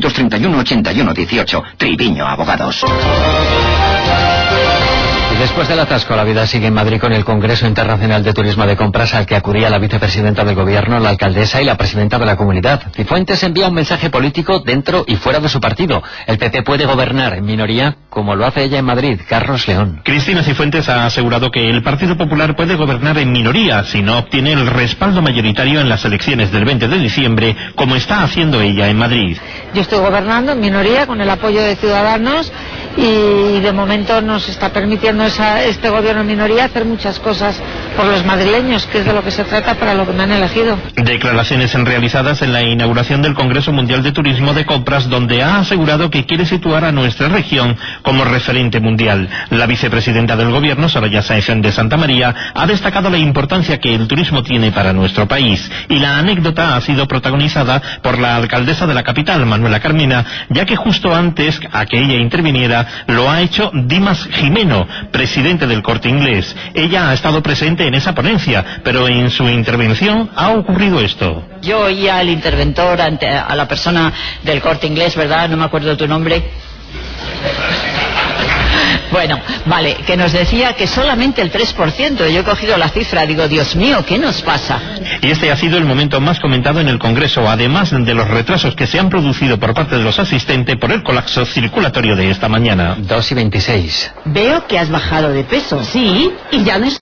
31 81 18. Triviño Abogados. Después del atasco, la vida sigue en Madrid con el Congreso Internacional de Turismo de Compras al que acudía la vicepresidenta del Gobierno, la alcaldesa y la presidenta de la comunidad. Cifuentes envía un mensaje político dentro y fuera de su partido. El PP puede gobernar en minoría como lo hace ella en Madrid. Carlos León. Cristina Cifuentes ha asegurado que el Partido Popular puede gobernar en minoría si no obtiene el respaldo mayoritario en las elecciones del 20 de diciembre, como está haciendo ella en Madrid. Yo estoy gobernando en minoría con el apoyo de Ciudadanos y de momento nos está permitiendo esa, este gobierno en minoría hacer muchas cosas por los madrileños, que es de lo que se trata para lo que me han elegido. Declaraciones realizadas en la inauguración del Congreso Mundial de Turismo de Compras, donde ha asegurado que quiere situar a nuestra región como referente mundial. La vicepresidenta del Gobierno, Soraya Sáenz de Santa María, ha destacado la importancia que el turismo tiene para nuestro país y la anécdota ha sido protagonizada por la alcaldesa de la capital, Manuela Carmina, ya que justo antes a que ella interviniera lo ha hecho Dimas Jimeno, presidente del Corte Inglés. Ella ha estado presente en esa ponencia, pero en su intervención ha ocurrido esto. Yo oía al interventor, a la persona del Corte Inglés, ¿verdad? No me acuerdo tu nombre. Bueno, vale, que nos decía que solamente el 3%. Yo he cogido la cifra, digo, Dios mío, ¿qué nos pasa? Y este ha sido el momento más comentado en el Congreso, además de los retrasos que se han producido por parte de los asistentes por el colapso circulatorio de esta mañana. 2 y 26. Veo que has bajado de peso. Sí, y ya no es